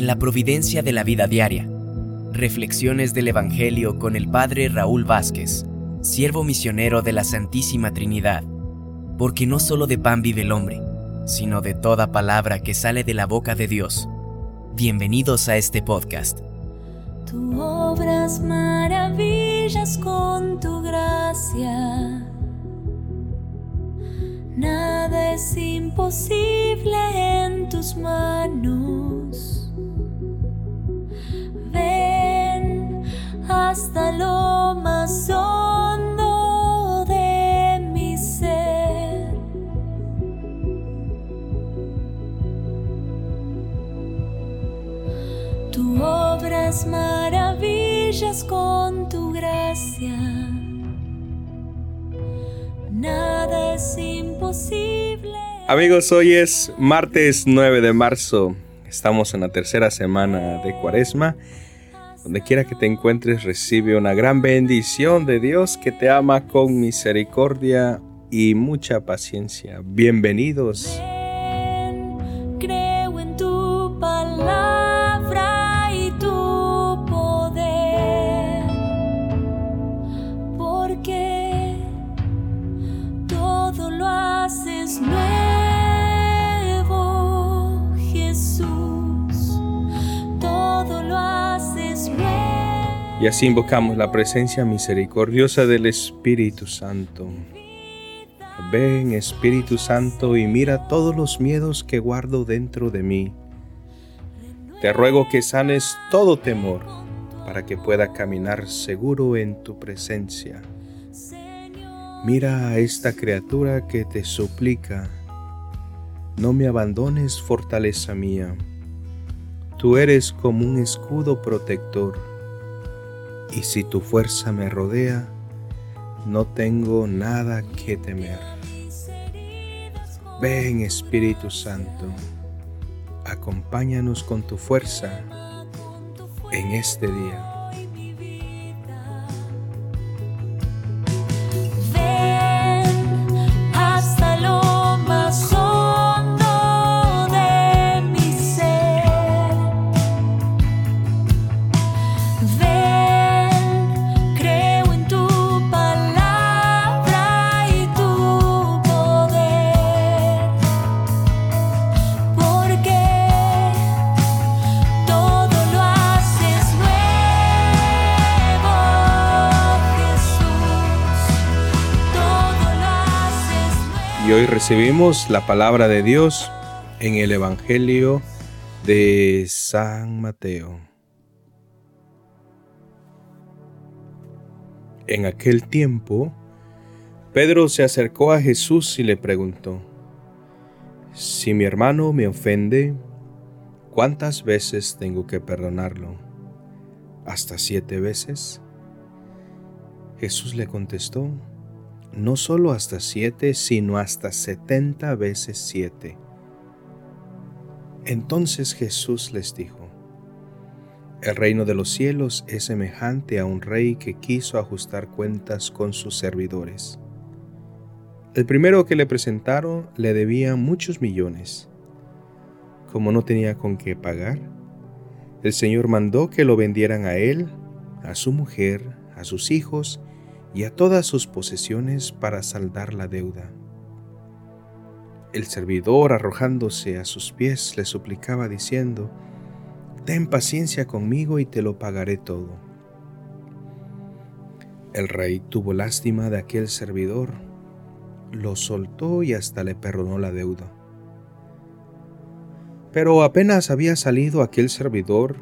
en la providencia de la vida diaria. Reflexiones del Evangelio con el Padre Raúl Vázquez, siervo misionero de la Santísima Trinidad. Porque no solo de pan vive el hombre, sino de toda palabra que sale de la boca de Dios. Bienvenidos a este podcast. Tú obras maravillas con tu gracia. Nada es imposible en tus manos. Hasta lo más hondo de mi ser. Tú obras maravillas con tu gracia. Nada es imposible. Amigos, hoy es martes 9 de marzo. Estamos en la tercera semana de Cuaresma donde quiera que te encuentres, recibe una gran bendición de Dios que te ama con misericordia y mucha paciencia. Bienvenidos. Y así invocamos la presencia misericordiosa del Espíritu Santo. Ven Espíritu Santo y mira todos los miedos que guardo dentro de mí. Te ruego que sanes todo temor para que pueda caminar seguro en tu presencia. Mira a esta criatura que te suplica. No me abandones, fortaleza mía. Tú eres como un escudo protector y si tu fuerza me rodea, no tengo nada que temer. Ven Espíritu Santo, acompáñanos con tu fuerza en este día. Y hoy recibimos la palabra de Dios en el Evangelio de San Mateo. En aquel tiempo, Pedro se acercó a Jesús y le preguntó, Si mi hermano me ofende, ¿cuántas veces tengo que perdonarlo? ¿Hasta siete veces? Jesús le contestó, no solo hasta siete, sino hasta setenta veces siete. Entonces Jesús les dijo, El reino de los cielos es semejante a un rey que quiso ajustar cuentas con sus servidores. El primero que le presentaron le debía muchos millones. Como no tenía con qué pagar, el Señor mandó que lo vendieran a él, a su mujer, a sus hijos y a todas sus posesiones para saldar la deuda. El servidor, arrojándose a sus pies, le suplicaba diciendo, Ten paciencia conmigo y te lo pagaré todo. El rey tuvo lástima de aquel servidor, lo soltó y hasta le perdonó la deuda. Pero apenas había salido aquel servidor,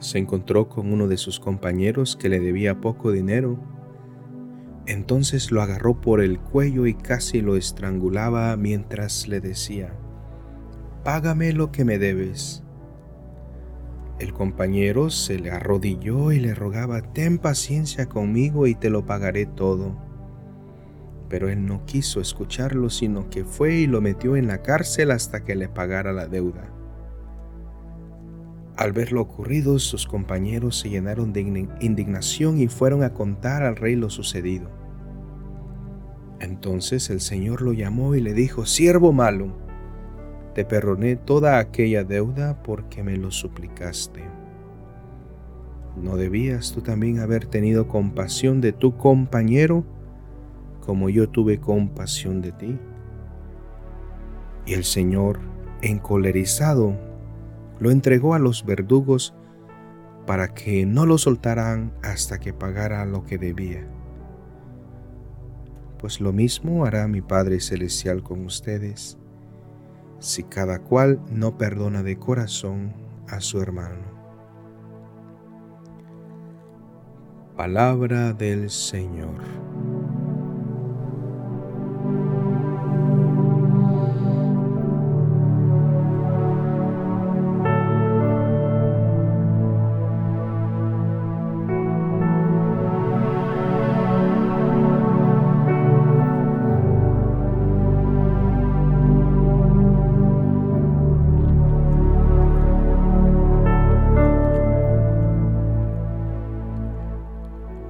se encontró con uno de sus compañeros que le debía poco dinero entonces lo agarró por el cuello y casi lo estrangulaba mientras le decía, Págame lo que me debes. El compañero se le arrodilló y le rogaba, Ten paciencia conmigo y te lo pagaré todo. Pero él no quiso escucharlo, sino que fue y lo metió en la cárcel hasta que le pagara la deuda. Al ver lo ocurrido, sus compañeros se llenaron de indignación y fueron a contar al rey lo sucedido. Entonces el Señor lo llamó y le dijo, siervo malo, te perdoné toda aquella deuda porque me lo suplicaste. ¿No debías tú también haber tenido compasión de tu compañero como yo tuve compasión de ti? Y el Señor, encolerizado, lo entregó a los verdugos para que no lo soltaran hasta que pagara lo que debía. Pues lo mismo hará mi Padre Celestial con ustedes si cada cual no perdona de corazón a su hermano. Palabra del Señor.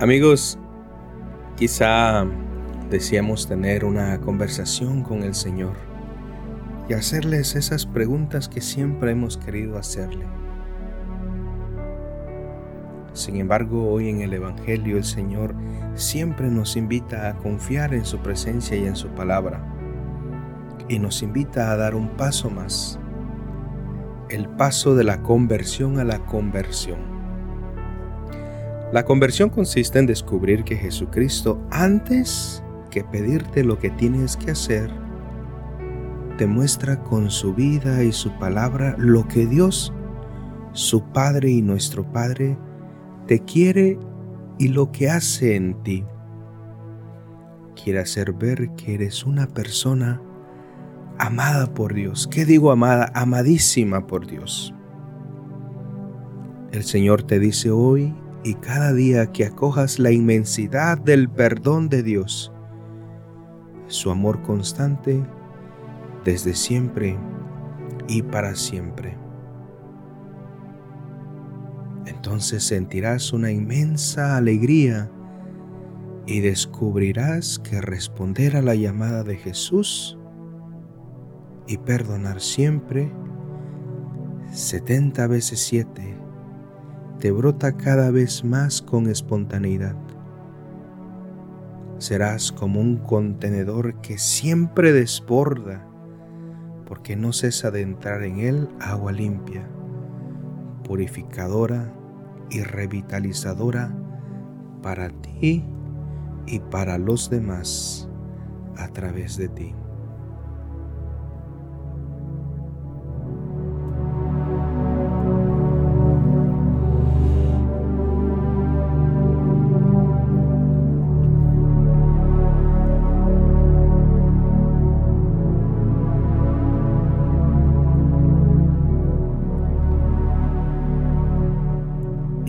Amigos, quizá deseamos tener una conversación con el Señor y hacerles esas preguntas que siempre hemos querido hacerle. Sin embargo, hoy en el Evangelio el Señor siempre nos invita a confiar en su presencia y en su palabra y nos invita a dar un paso más, el paso de la conversión a la conversión. La conversión consiste en descubrir que Jesucristo, antes que pedirte lo que tienes que hacer, te muestra con su vida y su palabra lo que Dios, su Padre y nuestro Padre, te quiere y lo que hace en ti. Quiere hacer ver que eres una persona amada por Dios. ¿Qué digo amada? Amadísima por Dios. El Señor te dice hoy y cada día que acojas la inmensidad del perdón de Dios, su amor constante desde siempre y para siempre. Entonces sentirás una inmensa alegría y descubrirás que responder a la llamada de Jesús y perdonar siempre, setenta veces siete, te brota cada vez más con espontaneidad. Serás como un contenedor que siempre desborda, porque no cesa de entrar en él agua limpia, purificadora y revitalizadora para ti y para los demás a través de ti.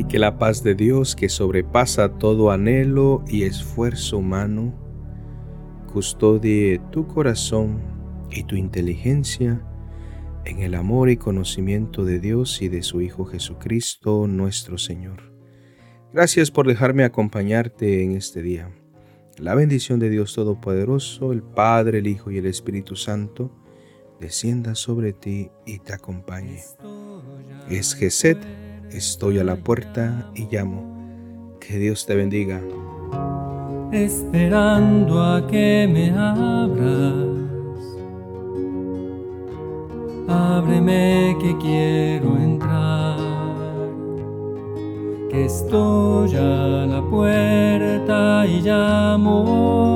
Que la paz de Dios que sobrepasa todo anhelo y esfuerzo humano, custodie tu corazón y tu inteligencia en el amor y conocimiento de Dios y de su Hijo Jesucristo nuestro Señor. Gracias por dejarme acompañarte en este día. La bendición de Dios Todopoderoso, el Padre, el Hijo y el Espíritu Santo, descienda sobre ti y te acompañe. Es Geset Estoy a la puerta y llamo. Que Dios te bendiga. Esperando a que me abras. Ábreme que quiero entrar. Que estoy a la puerta y llamo.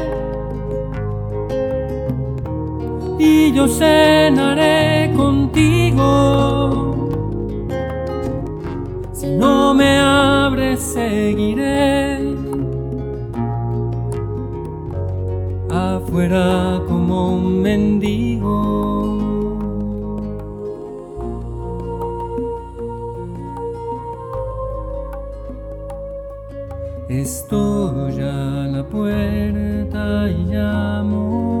y yo cenaré contigo. Si no me abres, seguiré afuera como un mendigo. Estoy a la puerta y llamo.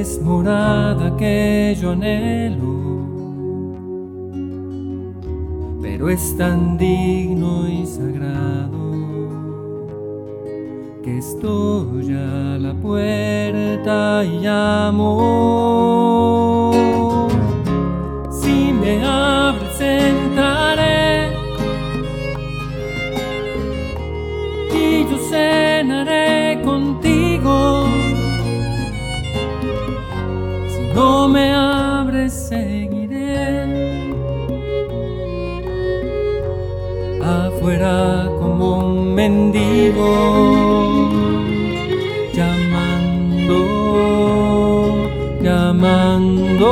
es morada que yo anhelo, pero es tan digno y sagrado que estoy a la puerta y llamo. Si me abres entraré y yo cenaré contigo. No me abres, seguiré afuera como un mendigo, llamando, llamando,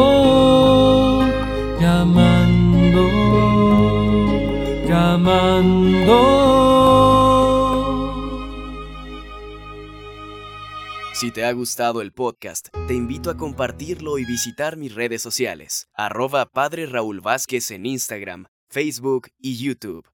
llamando, llamando. Si te ha gustado el podcast, te invito a compartirlo y visitar mis redes sociales, arroba Padre Raúl Vázquez en Instagram, Facebook y YouTube.